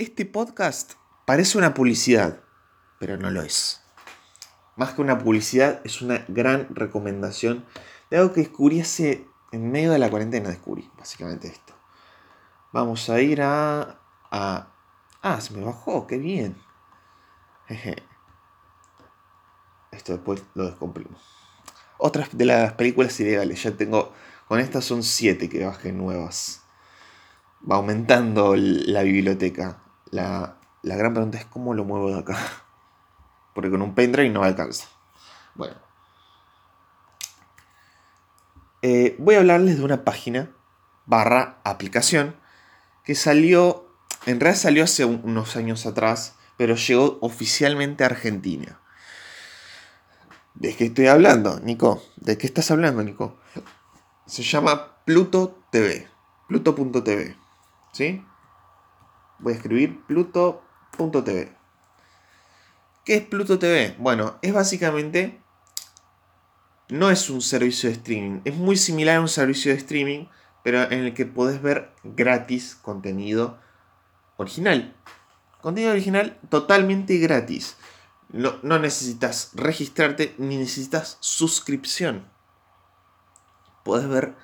Este podcast parece una publicidad, pero no lo es. Más que una publicidad, es una gran recomendación de algo que descubrí hace en medio de la cuarentena, descubrí básicamente esto. Vamos a ir a... a ah, se me bajó, qué bien. Esto después lo descomprimo. Otras de las películas ilegales, ya tengo... Con estas son siete que bajé nuevas. Va aumentando la biblioteca. La, gran pregunta es cómo lo muevo de acá. Porque con un pendrive no alcanza. Bueno. Eh, voy a hablarles de una página barra aplicación que salió, en realidad salió hace unos años atrás, pero llegó oficialmente a Argentina. ¿De qué estoy hablando, Nico? ¿De qué estás hablando, Nico? Se llama Pluto TV. Pluto.tv. ¿Sí? Voy a escribir pluto.tv. ¿Qué es Pluto TV? Bueno, es básicamente... No es un servicio de streaming. Es muy similar a un servicio de streaming, pero en el que podés ver gratis contenido original. Contenido original totalmente gratis. No, no, necesitas registrarte ni necesitas suscripción. Puedes ver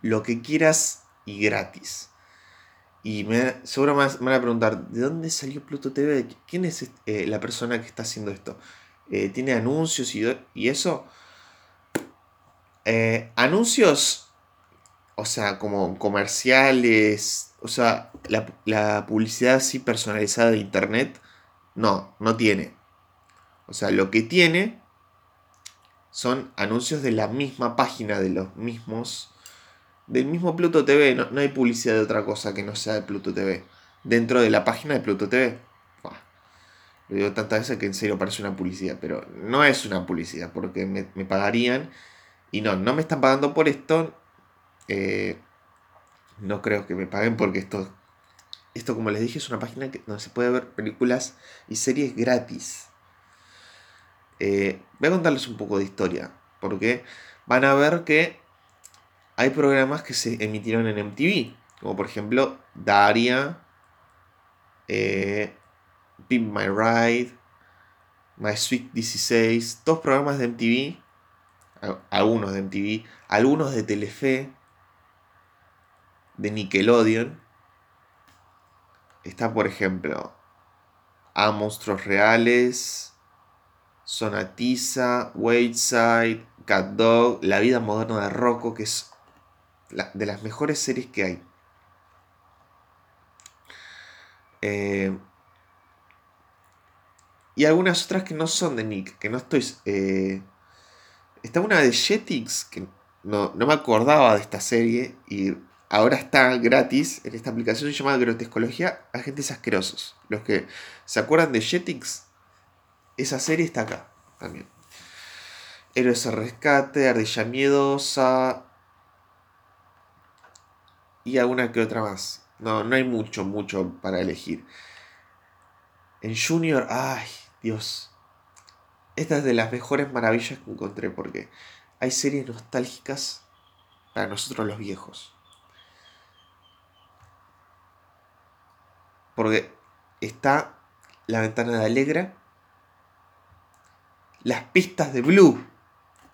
lo que quieras y gratis. Y me, seguro me van a preguntar, ¿de dónde salió Pluto TV? ¿Quién es eh, la persona que está haciendo esto? Eh, ¿Tiene anuncios y, y eso? Eh, anuncios, o sea, como comerciales, o sea, la, la publicidad así personalizada de Internet, no, no tiene. O sea, lo que tiene son anuncios de la misma página, de los mismos. Del mismo Pluto TV. No, hay publicidad de otra cosa que no sea de Pluto TV. Dentro de la página de Pluto TV. lo digo tantas veces que en serio parece una publicidad. Pero no es una publicidad. Porque me, pagarían. Y no, no me están pagando por esto. Eh, no creo que me paguen porque esto. Esto, como les dije, es una página que, donde se puede ver películas y series gratis. Eh, voy a contarles un poco de historia, porque van a ver que hay programas que se emitieron en MTV, como por ejemplo Daria, eh, My Ride, My Sweet 16, dos programas de MTV, algunos de MTV, algunos de Telefe, de Nickelodeon. Está por ejemplo A Monstruos Reales, Sonatiza, Wayside, Cat Dog, La vida moderna de Rocco, que es de las mejores series que hay. Eh, y algunas otras que no son de Nick, que no estoy... Eh, está una de Jetix, que no, no, me acordaba de esta serie, y ahora está gratis en esta aplicación llamada Grotescología Agentes Asquerosos. Los que se acuerdan de Jetix, esa serie está acá también. Héroes de rescate, Ardilla Miedosa. Y alguna que otra más. No, no hay mucho, mucho para elegir. En Junior, ay, Dios. Esta es de las mejores maravillas que encontré porque hay series nostálgicas para nosotros los viejos. Porque está la ventana de Alegra las pistas de Blue,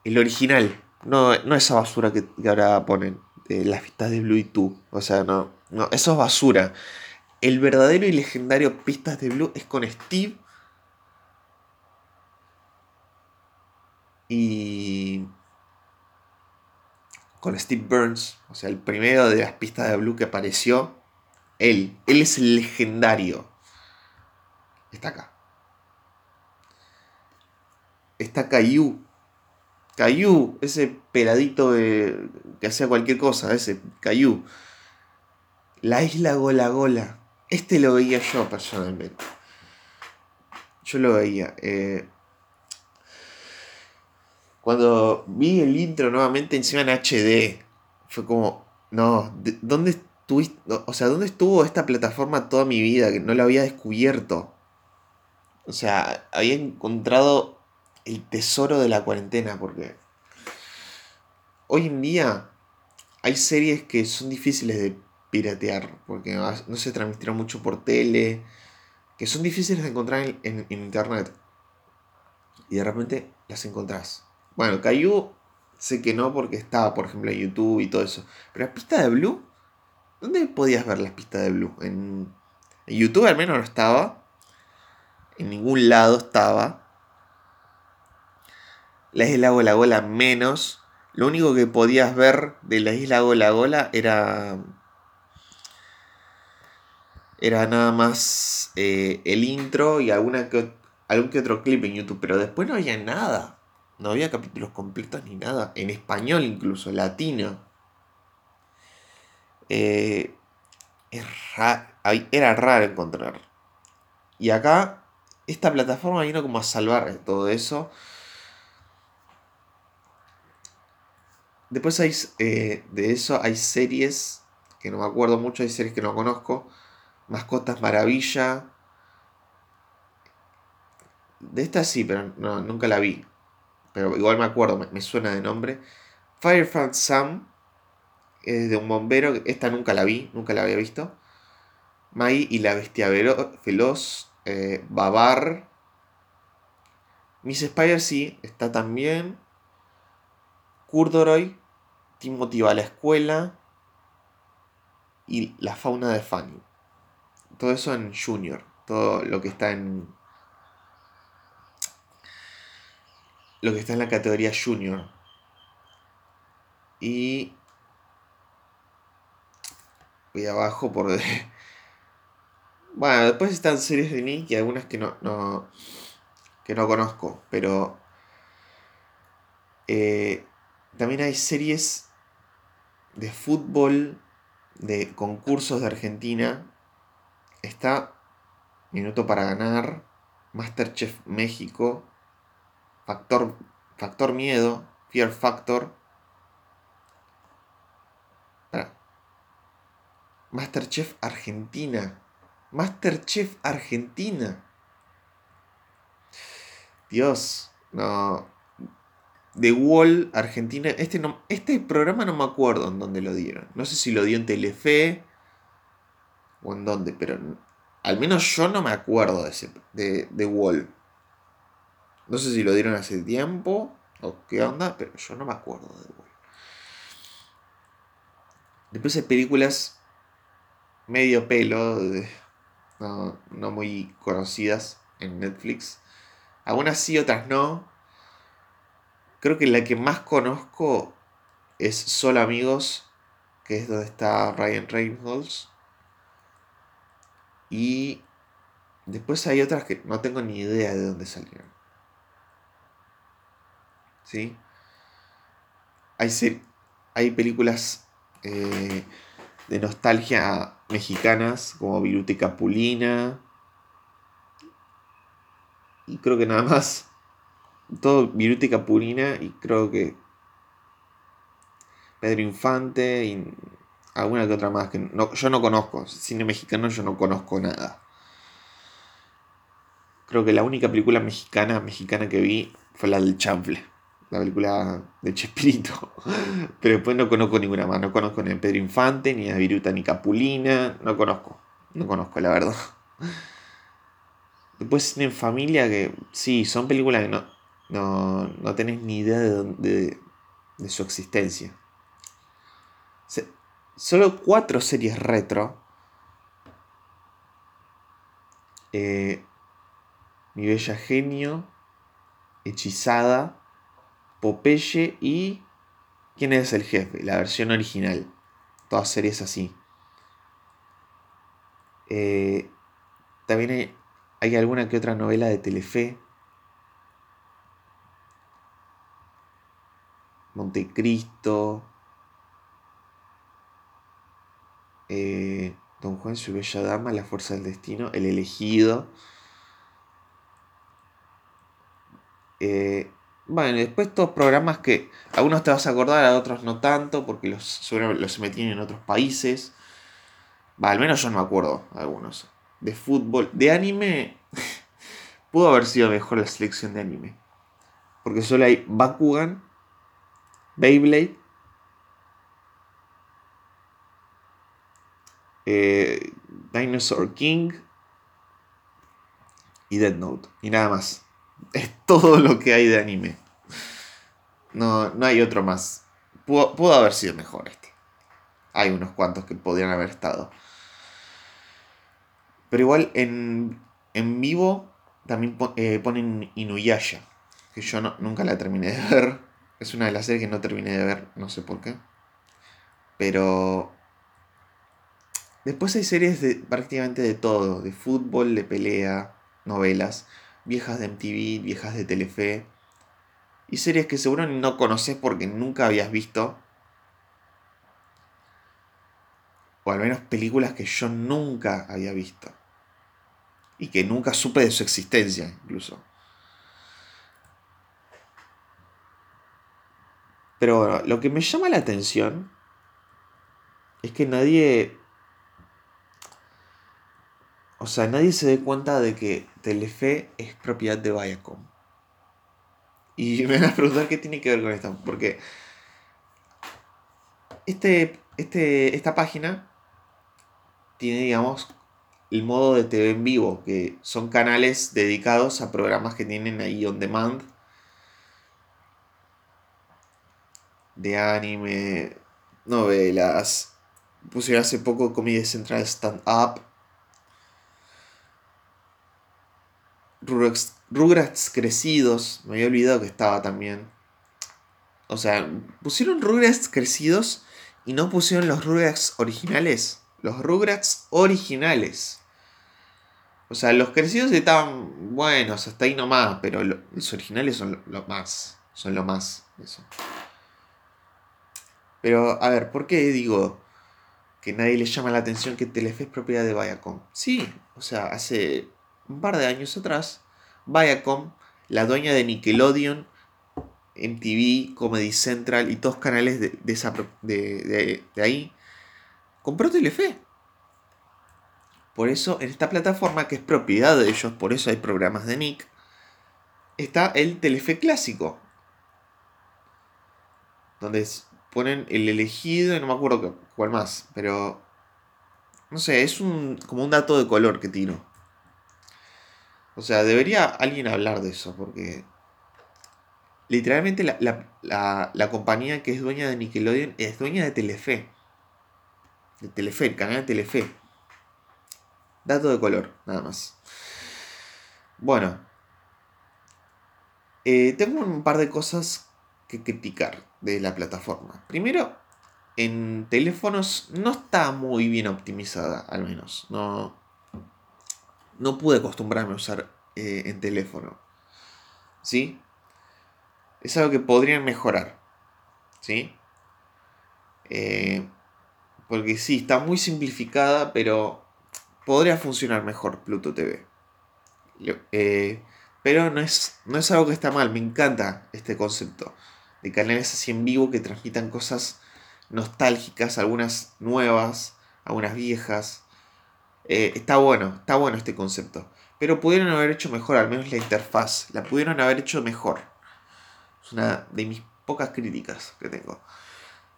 el original, no, no esa basura que, ahora ponen, las pistas de Blue y tú, o sea, no, no, eso es basura. El verdadero y legendario Pistas de Blue es con Steve y con Steve Burns, o sea, el primero de las pistas de Blue que apareció, él, él es el legendario. Está acá está Caillou. Caillou, ese peladito que hacía cualquier cosa, ese Caillou. La isla Gola Gola. Este lo veía yo personalmente. Yo lo veía. Eh, cuando vi el intro nuevamente encima en HD, fue como, no, ¿dónde estuviste? O sea, ¿dónde estuvo esta plataforma toda mi vida? Que no la había descubierto. O sea, había encontrado el tesoro de la cuarentena, porque hoy en día hay series que son difíciles de piratear, porque no se transmitieron mucho por tele, que son difíciles de encontrar en, internet. Y de repente las encontrás. Bueno, Caillou sé que no porque estaba, por ejemplo, en YouTube y todo eso. Pero la pista de Blue, ¿dónde podías ver las pistas de Blue? En YouTube al menos no estaba. En ningún lado estaba. La isla Gola Gola menos. Lo único que podías ver de la isla Gola Gola era. Era nada más eh, el intro y alguna que, algún que otro clip en YouTube. Pero después no había nada. No había capítulos completos ni nada. En español incluso, latino. Eh, era raro encontrar. Y acá, esta plataforma vino como a salvar todo eso. Después hay, eh, de eso hay series que no me acuerdo mucho, hay series que no conozco. Mascotas Maravilla. De esta sí, pero nunca la vi. Pero igual me acuerdo, me, suena de nombre. Firefly Sam, es de un bombero. Esta nunca la vi, nunca la había visto. Mai y la bestia veloz. Eh, Babar. Miss Spider sí, está también. Kurdoroy. Timothy va la escuela y la fauna de Fanny. Todo eso en Junior, todo lo que está en lo que está en la categoría Junior. Y voy abajo por bueno, después están series de Nick y algunas que no, no que no conozco, pero eh, también hay series de fútbol, de concursos de Argentina. Está Minuto para Ganar, Masterchef México, Factor, Factor Miedo, Fear Factor. Masterchef Argentina. Masterchef Argentina. Dios, no. The Wall Argentina. Este, no, este programa no me acuerdo en dónde lo dieron. No sé si lo dio en Telefe o en dónde, pero al menos yo no me acuerdo de, ese, de, The Wall. No sé si lo dieron hace tiempo o qué onda, pero yo no me acuerdo de Wall. Después hay películas medio pelo, no, no muy conocidas en Netflix. Algunas sí, otras no Creo que la que más conozco es Solo Amigos, que es donde está Ryan Reynolds. Y después hay otras que no tengo ni idea de dónde salieron. ¿Sí? Hay, hay películas eh, de nostalgia mexicanas como Viruta Capulina. Y creo que nada más todo Viruti Capurina y creo que Pedro Infante y alguna que otra más que yo no conozco. Cine mexicano yo no conozco nada. Creo que la única película mexicana mexicana que vi fue la del Chanfle. La película de Chespirito. Pero después no conozco ninguna más. No conozco ni a Pedro Infante, ni a Viruta, ni Capulina. No conozco. No conozco, la verdad. Después en familia que sí, son películas que no, no, no tenés ni idea de, de, su existencia. solo cuatro series retro. Eh, Mi Bella Genio, Hechizada, Popeye y ¿Quién es el jefe? La versión original. Todas series así. Eh, también hay, hay, alguna que otra novela de Telefe. Montecristo, eh, Don Juan, su bella dama, La fuerza del destino, El elegido. Eh, bueno, después estos programas que algunos te vas a acordar, a otros no tanto, porque los, los metían en otros países. Al menos yo no me acuerdo algunos. De fútbol, de anime, pudo haber sido mejor la selección de anime. Porque solo hay Bakugan, Beyblade. eh, Dinosaur King y Dead Note. Y nada más. Es todo lo que hay de anime. No, no hay otro más. Pudo, haber sido mejor este. Hay unos cuantos que podrían haber estado. Pero igual en, en vivo también eh, ponen Inuyasha. Que yo nunca la terminé de ver. Es una de las series que no terminé de ver. No sé por qué. Pero Después hay series de prácticamente de todo, de fútbol, de pelea, novelas, viejas de MTV, viejas de Telefe, y series que seguro no conoces porque nunca habías visto, o al menos películas que yo nunca había visto, y que nunca supe de su existencia incluso. Pero bueno, lo que me llama la atención es que nadie o sea, nadie se dé cuenta de que Telefe es propiedad de Viacom. Y me van a preguntar qué tiene que ver con esto. Porque este, este, esta página tiene, digamos, el modo de TV en vivo, que son canales dedicados a programas que tienen ahí on demand. De anime, novelas. Pusieron hace poco Comedia Central Stand Up Rugrats, crecidos. Me había olvidado que estaba también. O sea, pusieron Rugrats crecidos y no pusieron los Rugrats originales. Los Rugrats originales. O sea, los crecidos estaban buenos, hasta ahí nomás, pero los originales son lo, más. Son lo más. Eso. Pero, a ver, ¿por qué digo que nadie le llama la atención que Telefe es propiedad de Viacom? Sí, o sea, hace un par de años atrás, Viacom, la dueña de Nickelodeon, MTV, Comedy Central y todos canales de, de, ahí, compró Telefe. Por eso en esta plataforma que es propiedad de ellos, por eso hay programas de Nick, está el Telefe clásico. Donde ponen el elegido y no me acuerdo cuál más, pero no sé, es un como un dato de color que tiro. O sea, debería alguien hablar de eso, porque literalmente la, compañía que es dueña de Nickelodeon es dueña de Telefe. De Telefe, el canal de Telefe. Dato de color, nada más. Bueno. Eh, tengo un par de cosas criticar de la plataforma. Primero, en teléfonos no está muy bien optimizada, al menos. No, no pude acostumbrarme a usar eh, en teléfono. ¿Sí? Es algo que podrían mejorar. ¿Sí? Eh, porque sí, está muy simplificada, pero podría funcionar mejor Pluto TV. Eh, pero no es, no es algo que está mal, me encanta este concepto de canales así en vivo que transmitan cosas nostálgicas, algunas nuevas, algunas viejas. Eh, está bueno, está bueno este concepto. Pero pudieron haber hecho mejor, al menos la interfaz. La pudieron haber hecho mejor. Es una de mis pocas críticas que tengo.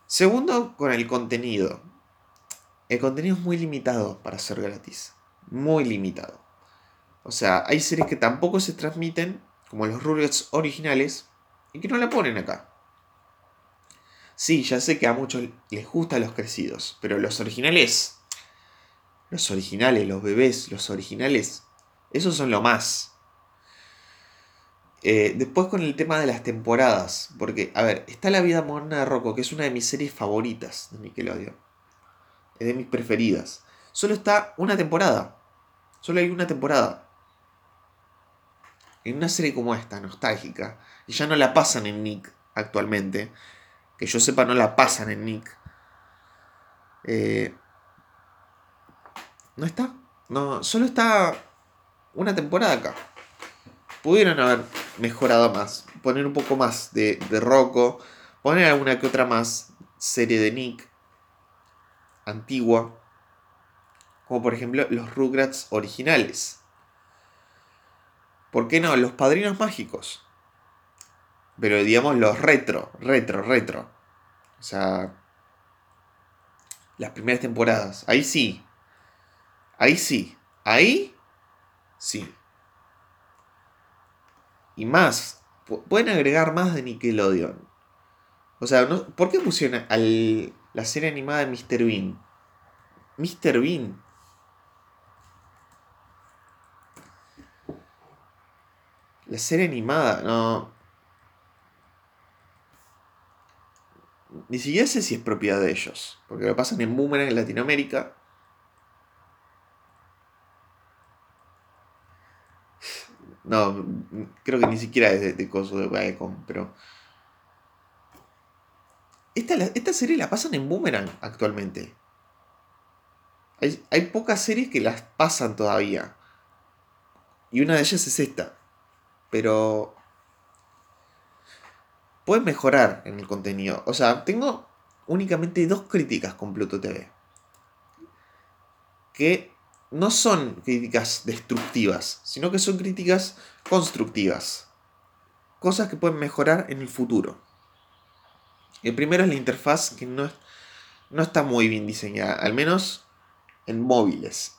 Segundo, con el contenido. El contenido es muy limitado para ser gratis. Muy limitado. O sea, hay series que tampoco se transmiten, como los Rugrats originales, y que no la ponen acá. Sí, ya sé que a muchos les gustan los crecidos, pero los originales los originales, los bebés, los originales. Esos son lo más. Eh, después con el tema de las temporadas. Porque, a ver, está La vida moderna de Rocco, que es una de mis series favoritas de Nickelodeon. Es de mis preferidas. Solo está una temporada. Solo hay una temporada. En una serie como esta, nostálgica. Y ya no la pasan en Nick actualmente. Que yo sepa, no la pasan en Nick. Eh, no está. No, solo está una temporada acá. Pudieron haber mejorado más. Poner un poco más de, de Rocco. Poner alguna que otra más serie de Nick. Antigua. Como por ejemplo los Rugrats originales. ¿Por qué no? Los padrinos mágicos. Pero digamos los retro, retro, retro. O sea, las primeras temporadas. Ahí sí, Ahí sí. Ahí sí. Y más. Pueden agregar más de Nickelodeon. O sea, ¿por qué pusieron al, la serie animada de Mr. Bean? Mr. Bean. La serie animada, no. Ni siquiera sé si es propiedad de ellos. Porque lo pasan en Boomerang en Latinoamérica. No, creo que ni siquiera es de, de coso de Viacom, pero. Esta, esta, serie la pasan en Boomerang actualmente. Hay, hay, pocas series que las pasan todavía. Y una de ellas es esta. Pero pueden mejorar en el contenido. O sea, tengo únicamente dos críticas con Pluto TV. Que no son críticas destructivas, sino que son críticas constructivas. Cosas que pueden mejorar en el futuro. El primero es la interfaz que no, no está muy bien diseñada, al menos en móviles.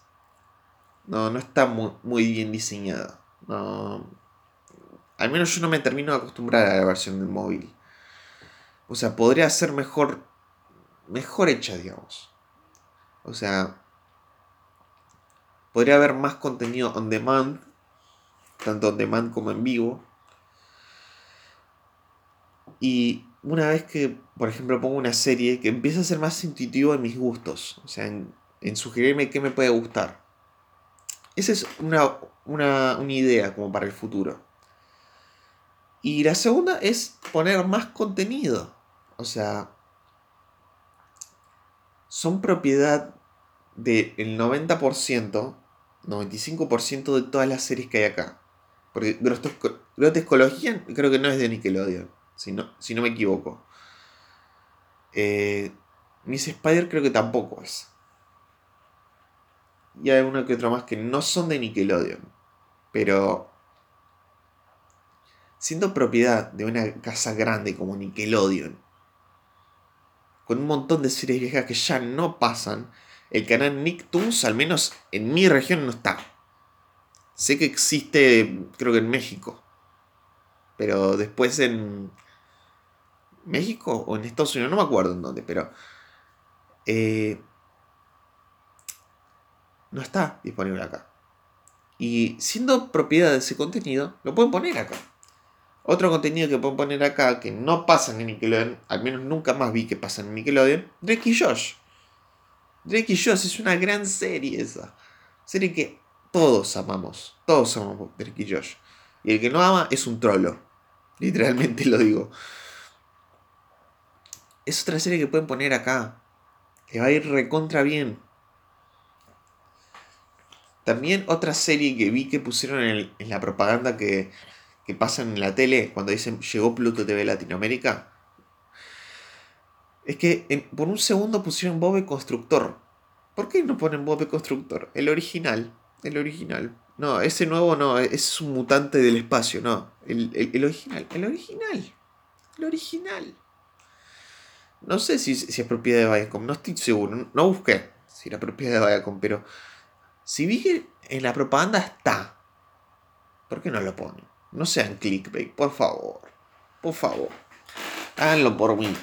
No, no está muy, muy bien diseñada. No, al menos yo no me termino de acostumbrar a la versión del móvil. O sea, podría ser mejor. Mejor hecha, digamos. O sea. Podría haber más contenido on demand. Tanto on demand como en vivo. Y una vez que, por ejemplo, pongo una serie que empieza a ser más intuitivo en mis gustos. O sea, en, sugerirme qué me puede gustar. Esa es una, una, una idea como para el futuro. Y la segunda es poner más contenido. O sea, son propiedad del 90%, 95% de todas las series que hay acá. Porque Grotescología creo que no es de Nickelodeon, si no, si no me equivoco. Eh, Miss Spider creo que tampoco es. Y hay uno que otro más que no son de Nickelodeon. Pero siendo propiedad de una casa grande como Nickelodeon, con un montón de series viejas que ya no pasan, el canal Nicktoons, al menos en mi región, no está. Sé que existe, creo que en México. Pero después en México o en Estados Unidos, no me acuerdo en dónde, pero... Eh, no está disponible acá. Y siendo propiedad de ese contenido, lo pueden poner acá. Otro contenido que puedo poner acá que no pasa en Nickelodeon, al menos nunca más vi que pasa en Nickelodeon, Drake y Josh. Drake y Josh es una gran serie esa. Serie que todos amamos. Todos amamos Drake y Josh. Y el que no ama es un trolo. Literalmente lo digo. Es otra serie que pueden poner acá. Que va a ir recontra bien. También otra serie que vi que pusieron en la propaganda que que pasan en la tele cuando dicen llegó Pluto TV Latinoamérica, es que por un segundo pusieron Bob Constructor. ¿Por qué no ponen Bob Constructor? El original. El original. No, ese nuevo no, es un mutante del espacio, no. El, original. El original. El original. No sé si, es propiedad de Viacom, no estoy seguro. No busqué si era propiedad de Viacom, pero si vi que en la propaganda está, ¿por qué no lo ponen? No sean clickbait, por favor. Por favor. Háganlo por mí.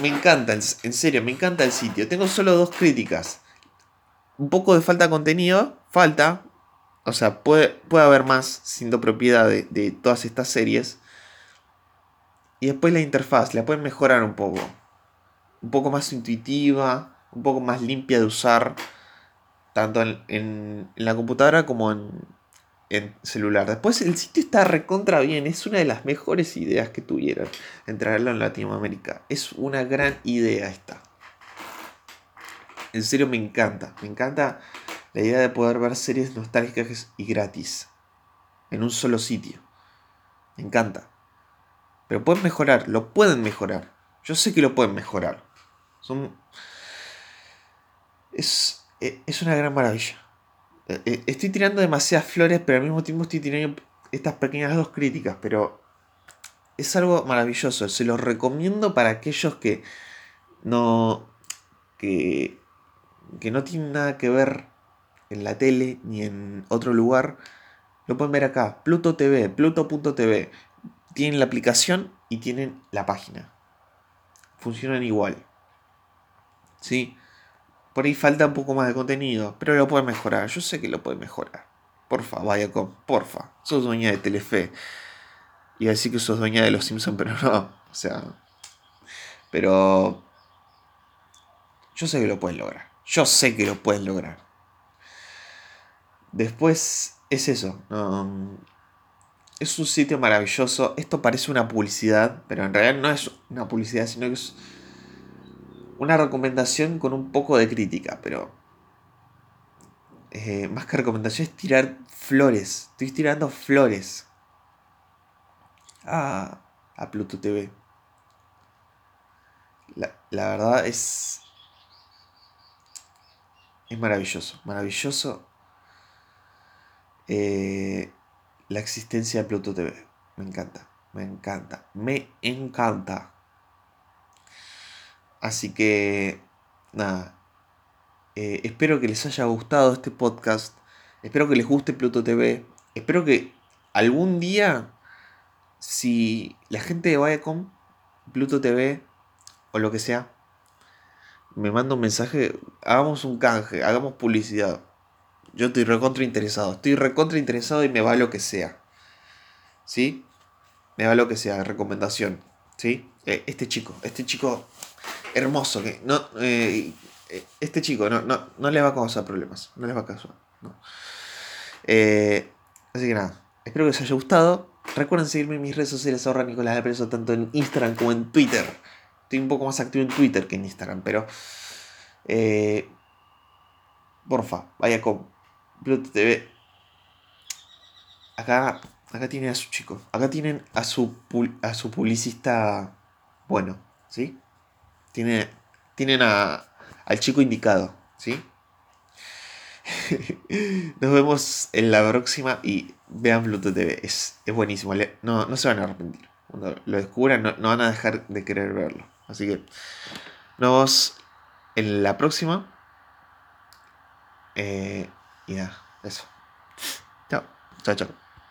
Me, encanta, en serio, me encanta el sitio. Tengo solo dos críticas. Un poco de falta de contenido, falta. O sea, puede, puede haber más siendo propiedad de, de todas estas series. Y después la interfaz, la pueden mejorar un poco. Un poco más intuitiva, un poco más limpia de usar. Tanto en la computadora como en, en celular. Después el sitio está recontra bien, es una de las mejores ideas que tuvieron en en Latinoamérica. Es una gran idea esta. En serio me encanta, me encanta la idea de poder ver series nostálgicas y gratis en un solo sitio. Me encanta. Pero pueden mejorar, lo pueden mejorar. Yo sé que lo pueden mejorar. Son... Es, es una gran maravilla. Eh, estoy tirando demasiadas flores, pero al mismo tiempo estoy tirando estas pequeñas dos críticas, pero es algo maravilloso. Se los recomiendo para aquellos que no. que. que no tienen nada que ver en la tele ni en otro lugar, lo pueden ver acá. Pluto TV, pluto.tv. Tienen la aplicación y tienen la página. Funcionan igual. ¿Sí? Por ahí falta un poco más de contenido, pero lo pueden mejorar. Yo sé que lo pueden mejorar. Porfa, vaya con, porfa. Sos dueña de Telefe. Iba a decir que sos dueña de los Simpsons, pero no. O sea. Pero. Yo sé que lo pueden lograr. Yo sé que lo pueden lograr. Después es eso. es un sitio maravilloso. Esto parece una publicidad, pero en realidad no es una publicidad, sino que es una recomendación con un poco de crítica, pero eh, más que recomendación es tirar flores. Estoy tirando flores a, a Pluto TV. La, la verdad es... Es maravilloso, maravilloso eh, la existencia de Pluto TV. Me encanta, me encanta, me encanta. Así que, nada, eh, espero que les haya gustado este podcast. Espero que les guste Pluto TV. Espero que algún día, si la gente de Viacom, Pluto TV o lo que sea, me manda un mensaje, hagamos un canje, hagamos publicidad. Yo estoy recontra interesado. Estoy recontra interesado y me va lo que sea. ¿Sí? Me va lo que sea, recomendación. ¿Sí? Eh, este chico, este chico hermoso, que no, eh, eh, este chico no, no, no, le va a causar problemas, no le va a causar. Eh, así que nada, espero que os haya gustado. Recuerden seguirme en mis redes sociales ahora Nicolás de Preso, tanto en Instagram como en Twitter. Estoy un poco más activo en Twitter que en Instagram, pero... porfa, vaya con Pluto TV. Acá, acá tienen a su chico. Acá tienen a su, a su publicista bueno, ¿sí? Tiene, tienen a, al chico indicado, ¿sí? Nos vemos en la próxima y vean Pluto TV. Es, es buenísimo. No, no se van a arrepentir. Cuando lo descubran, no, van a dejar de querer verlo. Así que nos vemos en la próxima. Eh, y nada, eso. Chao, chao, chao.